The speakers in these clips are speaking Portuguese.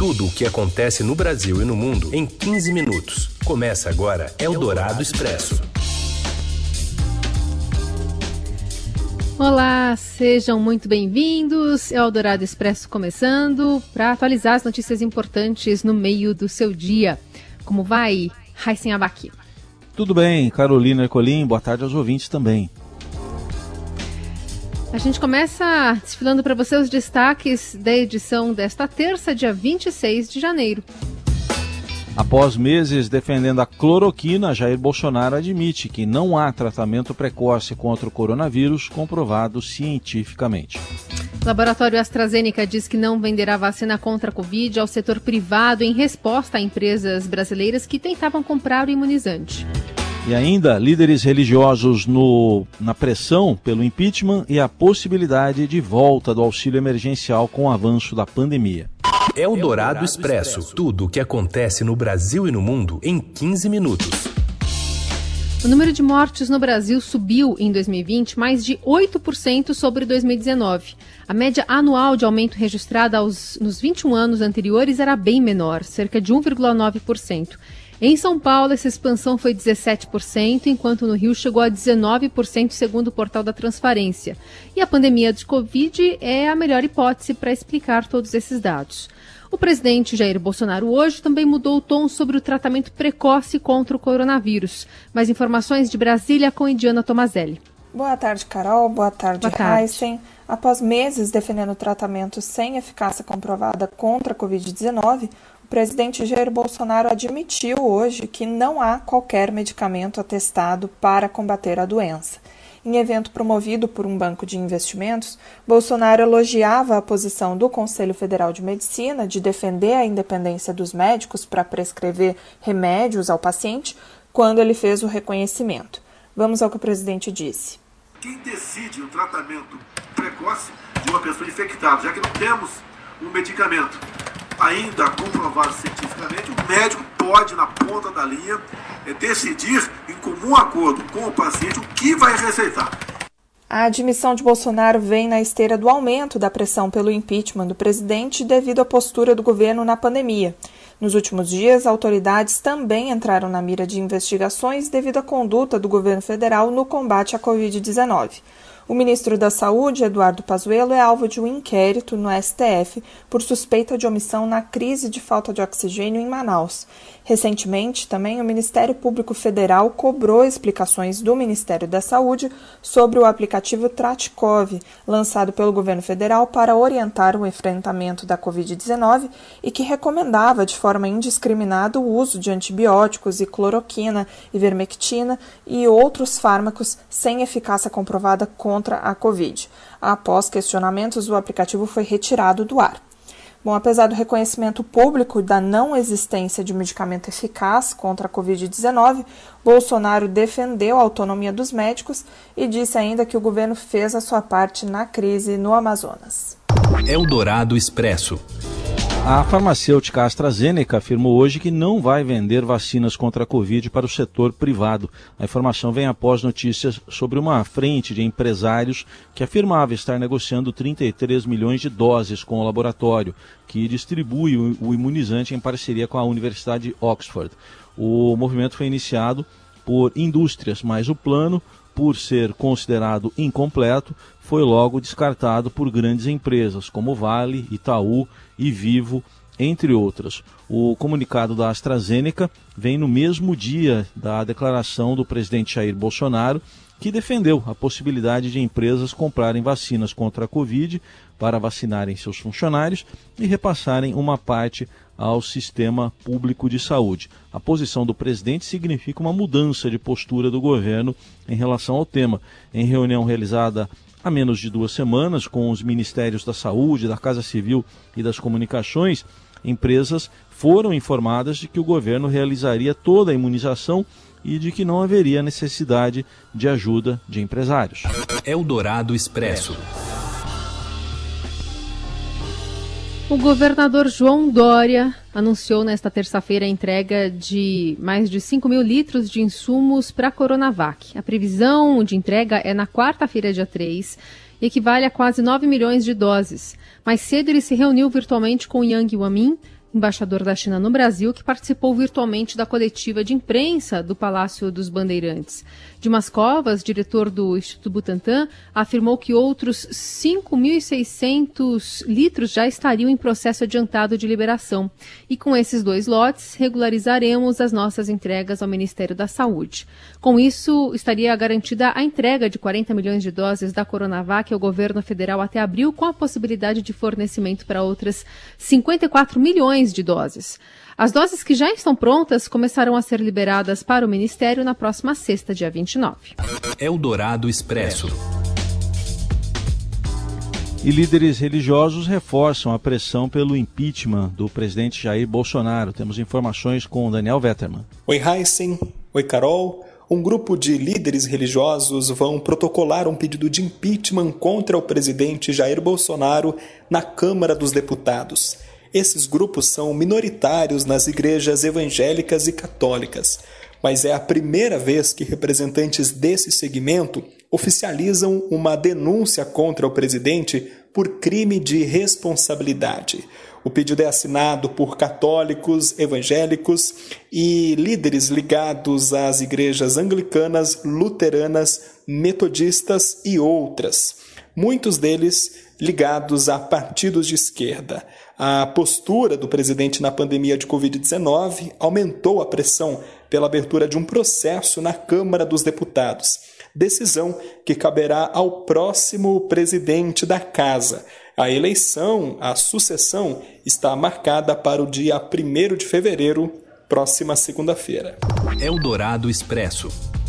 Tudo o que acontece no Brasil e no mundo em 15 minutos. Começa agora Eldorado Expresso. Olá, sejam muito bem-vindos. Eldorado Expresso começando para atualizar as notícias importantes no meio do seu dia. Como vai, Raíssen Abaqui? Tudo bem, Carolina Ercolim, boa tarde aos ouvintes também. A gente começa desfilando para você os destaques da edição desta terça, dia 26 de janeiro. Após meses defendendo a cloroquina, Jair Bolsonaro admite que não há tratamento precoce contra o coronavírus comprovado cientificamente. O laboratório AstraZeneca diz que não venderá vacina contra a Covid ao setor privado em resposta a empresas brasileiras que tentavam comprar o imunizante. E ainda, líderes religiosos no, na pressão pelo impeachment e a possibilidade de volta do auxílio emergencial com o avanço da pandemia. É o Dourado Expresso. Tudo o que acontece no Brasil e no mundo em 15 minutos. O número de mortes no Brasil subiu em 2020 mais de 8% sobre 2019. A média anual de aumento registrada aos, nos 21 anos anteriores era bem menor, cerca de 1,9%. Em São Paulo, essa expansão foi 17%, enquanto no Rio chegou a 19%, segundo o portal da Transparência. E a pandemia de Covid é a melhor hipótese para explicar todos esses dados. O presidente Jair Bolsonaro hoje também mudou o tom sobre o tratamento precoce contra o coronavírus. Mais informações de Brasília com Indiana Tomazelli. Boa tarde, Carol. Boa tarde, Boa tarde. Heisen. Após meses defendendo tratamento sem eficácia comprovada contra a Covid-19, presidente Jair Bolsonaro admitiu hoje que não há qualquer medicamento atestado para combater a doença. Em evento promovido por um banco de investimentos, Bolsonaro elogiava a posição do Conselho Federal de Medicina de defender a independência dos médicos para prescrever remédios ao paciente quando ele fez o reconhecimento. Vamos ao que o presidente disse. Quem decide o tratamento precoce de uma pessoa infectada, já que não temos um medicamento ainda comprovado cientificamente, o médico pode, na ponta da linha, é, decidir em comum acordo com o paciente o que vai receitar. A admissão de Bolsonaro vem na esteira do aumento da pressão pelo impeachment do presidente devido à postura do governo na pandemia. Nos últimos dias, autoridades também entraram na mira de investigações devido à conduta do governo federal no combate à Covid-19. O ministro da Saúde, Eduardo Pazuello, é alvo de um inquérito no STF por suspeita de omissão na crise de falta de oxigênio em Manaus. Recentemente, também o Ministério Público Federal cobrou explicações do Ministério da Saúde sobre o aplicativo Tratkov, lançado pelo governo federal para orientar o enfrentamento da Covid-19 e que recomendava de forma indiscriminada o uso de antibióticos e cloroquina, ivermectina e outros fármacos sem eficácia comprovada contra a Covid. Após questionamentos, o aplicativo foi retirado do ar. Bom, apesar do reconhecimento público da não existência de medicamento eficaz contra a Covid-19, Bolsonaro defendeu a autonomia dos médicos e disse ainda que o governo fez a sua parte na crise no Amazonas. Eldorado Expresso. A farmacêutica AstraZeneca afirmou hoje que não vai vender vacinas contra a Covid para o setor privado. A informação vem após notícias sobre uma frente de empresários que afirmava estar negociando 33 milhões de doses com o laboratório, que distribui o imunizante em parceria com a Universidade de Oxford. O movimento foi iniciado por indústrias, mas o plano por ser considerado incompleto, foi logo descartado por grandes empresas como Vale, Itaú e Vivo, entre outras. O comunicado da AstraZeneca vem no mesmo dia da declaração do presidente Jair Bolsonaro, que defendeu a possibilidade de empresas comprarem vacinas contra a Covid para vacinarem seus funcionários e repassarem uma parte ao sistema público de saúde. A posição do presidente significa uma mudança de postura do governo em relação ao tema. Em reunião realizada há menos de duas semanas com os ministérios da Saúde, da Casa Civil e das Comunicações, empresas foram informadas de que o governo realizaria toda a imunização e de que não haveria necessidade de ajuda de empresários. Eldorado Expresso. O governador João Dória anunciou nesta terça-feira a entrega de mais de 5 mil litros de insumos para a Coronavac. A previsão de entrega é na quarta-feira, dia 3, e equivale a quase 9 milhões de doses. Mais cedo, ele se reuniu virtualmente com Yang Wamin, embaixador da China no Brasil, que participou virtualmente da coletiva de imprensa do Palácio dos Bandeirantes. Dimas Covas, diretor do Instituto Butantan, afirmou que outros 5.600 litros já estariam em processo adiantado de liberação. E com esses dois lotes, regularizaremos as nossas entregas ao Ministério da Saúde. Com isso, estaria garantida a entrega de 40 milhões de doses da Coronavac ao governo federal até abril, com a possibilidade de fornecimento para outras 54 milhões de doses. As doses que já estão prontas começarão a ser liberadas para o Ministério na próxima sexta, dia 29. Eldorado Expresso. E líderes religiosos reforçam a pressão pelo impeachment do presidente Jair Bolsonaro. Temos informações com Daniel Vetterman. Oi, Heisen. Oi, Carol. Um grupo de líderes religiosos vão protocolar um pedido de impeachment contra o presidente Jair Bolsonaro na Câmara dos Deputados. Esses grupos são minoritários nas igrejas evangélicas e católicas, mas é a primeira vez que representantes desse segmento oficializam uma denúncia contra o presidente por crime de responsabilidade. O pedido é assinado por católicos, evangélicos e líderes ligados às igrejas anglicanas, luteranas, metodistas e outras, muitos deles ligados a partidos de esquerda. A postura do presidente na pandemia de Covid-19 aumentou a pressão pela abertura de um processo na Câmara dos Deputados, decisão que caberá ao próximo presidente da Casa. A eleição, a sucessão, está marcada para o dia 1 de fevereiro, próxima segunda-feira. Eldorado Expresso.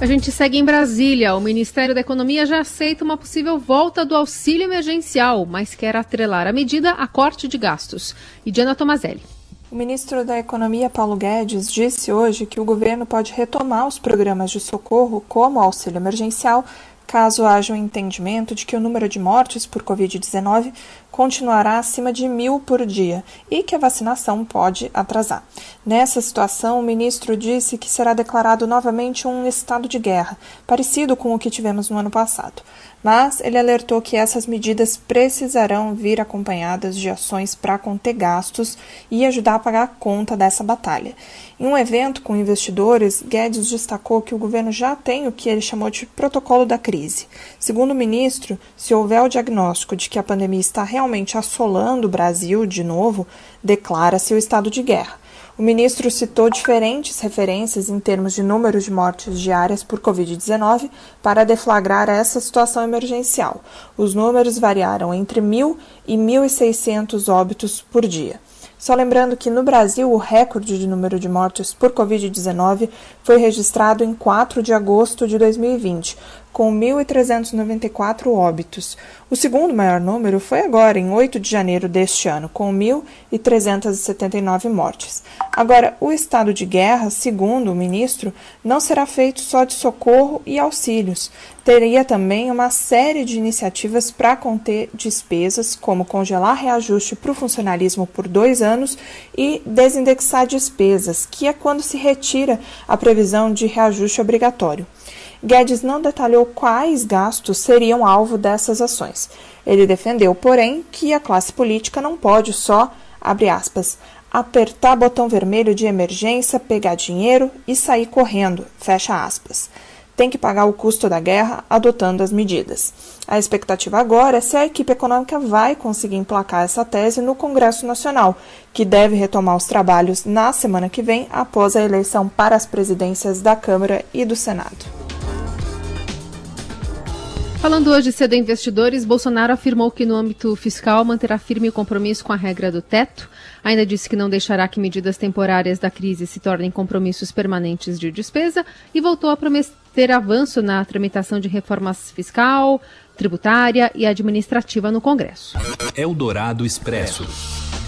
A gente segue em Brasília. O Ministério da Economia já aceita uma possível volta do auxílio emergencial, mas quer atrelar a medida a corte de gastos. E Diana Tomazelli. O ministro da Economia, Paulo Guedes, disse hoje que o governo pode retomar os programas de socorro, como o auxílio emergencial, caso haja um entendimento de que o número de mortes por Covid-19 continuará acima de mil por dia e que a vacinação pode atrasar. Nessa situação, o ministro disse que será declarado novamente um estado de guerra, parecido com o que tivemos no ano passado. Mas ele alertou que essas medidas precisarão vir acompanhadas de ações para conter gastos e ajudar a pagar a conta dessa batalha. Em um evento com investidores, Guedes destacou que o governo já tem o que ele chamou de protocolo da crise. Segundo o ministro, se houver o diagnóstico de que a pandemia está realmente assolando o Brasil de novo, declara-se o estado de guerra. O ministro citou diferentes referências em termos de números de mortes diárias por Covid-19 para deflagrar essa situação emergencial. Os números variaram entre 1.000 e 1.600 óbitos por dia. Só lembrando que no Brasil o recorde de número de mortes por Covid-19 foi registrado em 4 de agosto de 2020, com 1.394 óbitos. O segundo maior número foi agora, em 8 de janeiro deste ano, com 1.379 mortes. Agora, o estado de guerra, segundo o ministro, não será feito só de socorro e auxílios. Teria também uma série de iniciativas para conter despesas, como congelar reajuste para o funcionalismo por dois anos e desindexar despesas, que é quando se retira a previsão de reajuste obrigatório. Guedes não detalhou quais gastos seriam alvo dessas ações. Ele defendeu, porém, que a classe política não pode só, abre aspas, apertar botão vermelho de emergência, pegar dinheiro e sair correndo, fecha aspas. Tem que pagar o custo da guerra adotando as medidas. A expectativa agora é se a equipe econômica vai conseguir emplacar essa tese no Congresso Nacional, que deve retomar os trabalhos na semana que vem, após a eleição para as presidências da Câmara e do Senado. Falando hoje cedo em investidores, Bolsonaro afirmou que no âmbito fiscal manterá firme o compromisso com a regra do teto. Ainda disse que não deixará que medidas temporárias da crise se tornem compromissos permanentes de despesa e voltou a prometer avanço na tramitação de reformas fiscal, tributária e administrativa no Congresso. Eldorado Expresso.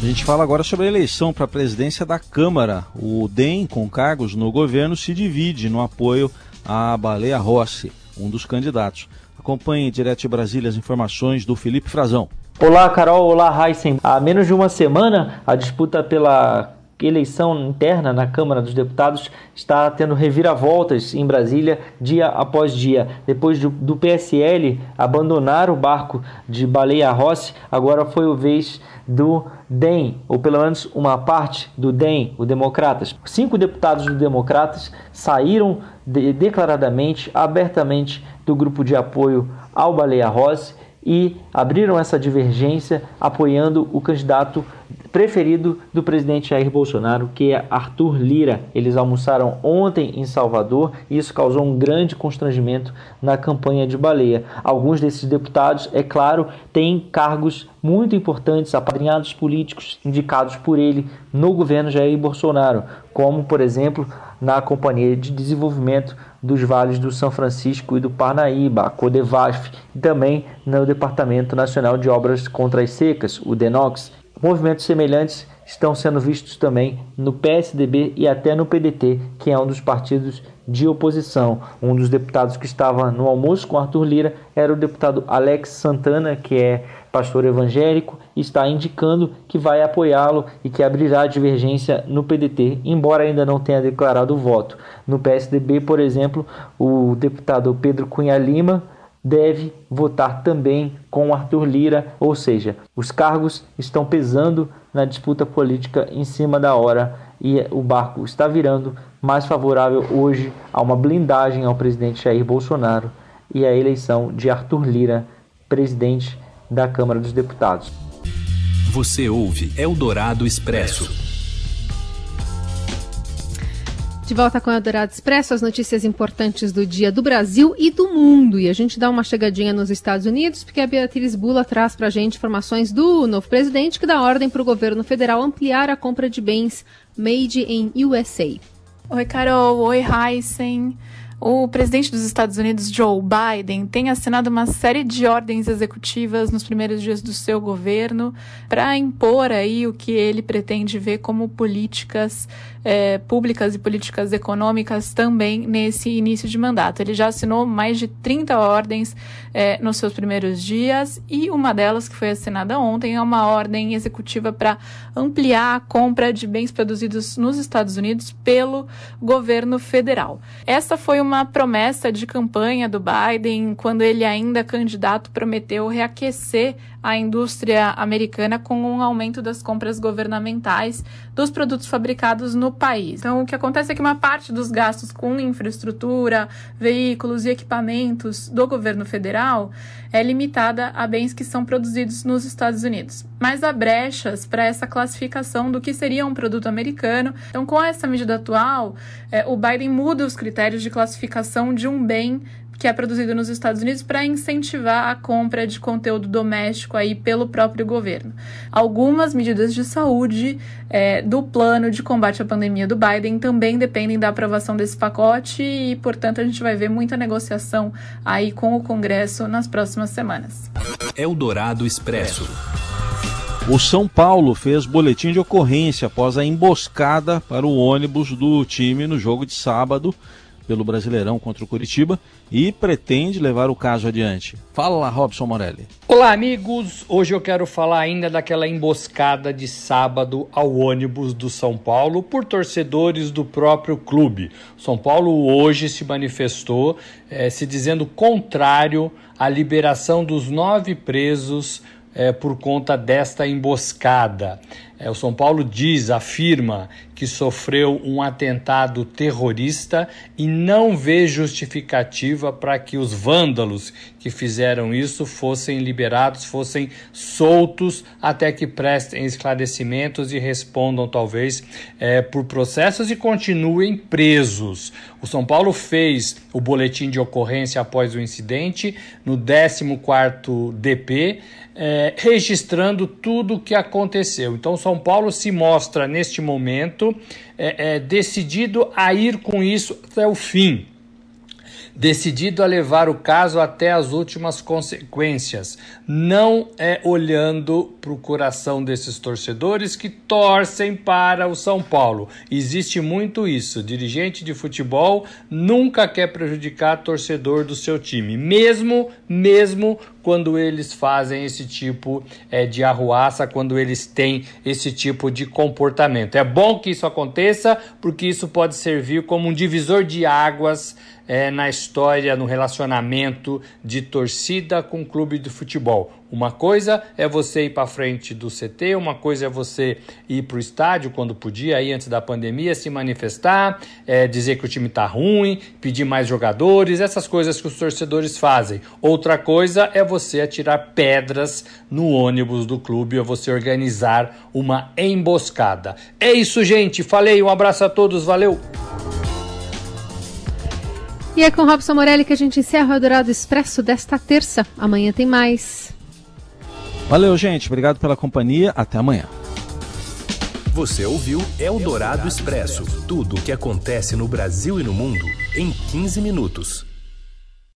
A gente fala agora sobre a eleição para a presidência da Câmara. O DEM, com cargos no governo, se divide no apoio à Baleia Rossi, um dos candidatos. Acompanhe direto de Brasília as informações do Felipe Frazão. Olá, Carol. Olá, Heisen. Há menos de uma semana, a disputa pela eleição interna na Câmara dos Deputados está tendo reviravoltas em Brasília dia após dia. Depois do, do PSL abandonar o barco de Baleia Rossi, agora foi o vez do DEM, ou pelo menos uma parte do DEM, o Democratas. Cinco deputados do Democratas saíram de, declaradamente, abertamente do grupo de apoio ao Baleia Rossi e abriram essa divergência apoiando o candidato preferido do presidente Jair Bolsonaro, que é Arthur Lira. Eles almoçaram ontem em Salvador e isso causou um grande constrangimento na campanha de Baleia. Alguns desses deputados, é claro, têm cargos muito importantes, apadrinhados políticos indicados por ele no governo Jair Bolsonaro, como, por exemplo, na Companhia de Desenvolvimento dos Vales do São Francisco e do Parnaíba, a Codevasf, e também no Departamento Nacional de Obras contra as Secas, o DENOX. Movimentos semelhantes estão sendo vistos também no PSDB e até no PDT, que é um dos partidos de oposição. Um dos deputados que estava no almoço com Arthur Lira era o deputado Alex Santana, que é pastor evangélico, está indicando que vai apoiá-lo e que abrirá divergência no PDT, embora ainda não tenha declarado voto. No PSDB, por exemplo, o deputado Pedro Cunha Lima deve votar também com Arthur Lira, ou seja, os cargos estão pesando na disputa política em cima da hora e o barco está virando mais favorável hoje a uma blindagem ao presidente Jair Bolsonaro e a eleição de Arthur Lira, presidente da Câmara dos Deputados. Você ouve Eldorado Expresso. De volta com o Eldorado Expresso, as notícias importantes do dia do Brasil e do mundo. E a gente dá uma chegadinha nos Estados Unidos, porque a Beatriz Bula traz para a gente informações do novo presidente que dá ordem para o governo federal ampliar a compra de bens made in USA. Oi, Carol. Oi, Heisen. O presidente dos Estados Unidos, Joe Biden, tem assinado uma série de ordens executivas nos primeiros dias do seu governo para impor aí o que ele pretende ver como políticas é, públicas e políticas econômicas também nesse início de mandato. Ele já assinou mais de 30 ordens é, nos seus primeiros dias e uma delas, que foi assinada ontem, é uma ordem executiva para ampliar a compra de bens produzidos nos Estados Unidos pelo governo federal. Essa foi uma uma promessa de campanha do Biden, quando ele ainda candidato prometeu reaquecer a indústria americana com um aumento das compras governamentais dos produtos fabricados no país. Então, o que acontece é que uma parte dos gastos com infraestrutura, veículos e equipamentos do governo federal é limitada a bens que são produzidos nos Estados Unidos. Mas há brechas para essa classificação do que seria um produto americano. Então, com essa medida atual, é, o Biden muda os critérios de classificação de um bem que é produzido nos Estados Unidos para incentivar a compra de conteúdo doméstico aí pelo próprio governo. Algumas medidas de saúde é, do plano de combate à pandemia do Biden também dependem da aprovação desse pacote e, portanto, a gente vai ver muita negociação aí com o Congresso nas próximas semanas. Eldorado Expresso. O São Paulo fez boletim de ocorrência após a emboscada para o ônibus do time no jogo de sábado pelo Brasileirão contra o Curitiba e pretende levar o caso adiante. Fala, Robson Morelli. Olá, amigos. Hoje eu quero falar ainda daquela emboscada de sábado ao ônibus do São Paulo por torcedores do próprio clube. São Paulo hoje se manifestou eh, se dizendo contrário à liberação dos nove presos é, por conta desta emboscada. É, o São Paulo diz, afirma que sofreu um atentado terrorista e não vê justificativa para que os vândalos que fizeram isso fossem liberados, fossem soltos até que prestem esclarecimentos e respondam, talvez, é, por processos e continuem presos. O São Paulo fez o boletim de ocorrência após o incidente no 14 DP é, registrando tudo o que aconteceu. Então, São Paulo se mostra neste momento é, é, decidido a ir com isso até o fim decidido a levar o caso até as últimas consequências, não é olhando para o coração desses torcedores que torcem para o São Paulo. Existe muito isso. Dirigente de futebol nunca quer prejudicar torcedor do seu time, mesmo mesmo quando eles fazem esse tipo é, de arruaça, quando eles têm esse tipo de comportamento. É bom que isso aconteça, porque isso pode servir como um divisor de águas é, na história, no relacionamento de torcida com clube de futebol. Uma coisa é você ir para frente do CT, uma coisa é você ir para o estádio quando podia, aí antes da pandemia, se manifestar, é, dizer que o time está ruim, pedir mais jogadores, essas coisas que os torcedores fazem. Outra coisa é você atirar pedras no ônibus do clube ou você organizar uma emboscada. É isso, gente. Falei, um abraço a todos, valeu! E é com Robson Morelli que a gente encerra o Eldorado Expresso desta terça. Amanhã tem mais. Valeu, gente. Obrigado pela companhia. Até amanhã. Você ouviu Eldorado Expresso tudo o que acontece no Brasil e no mundo em 15 minutos.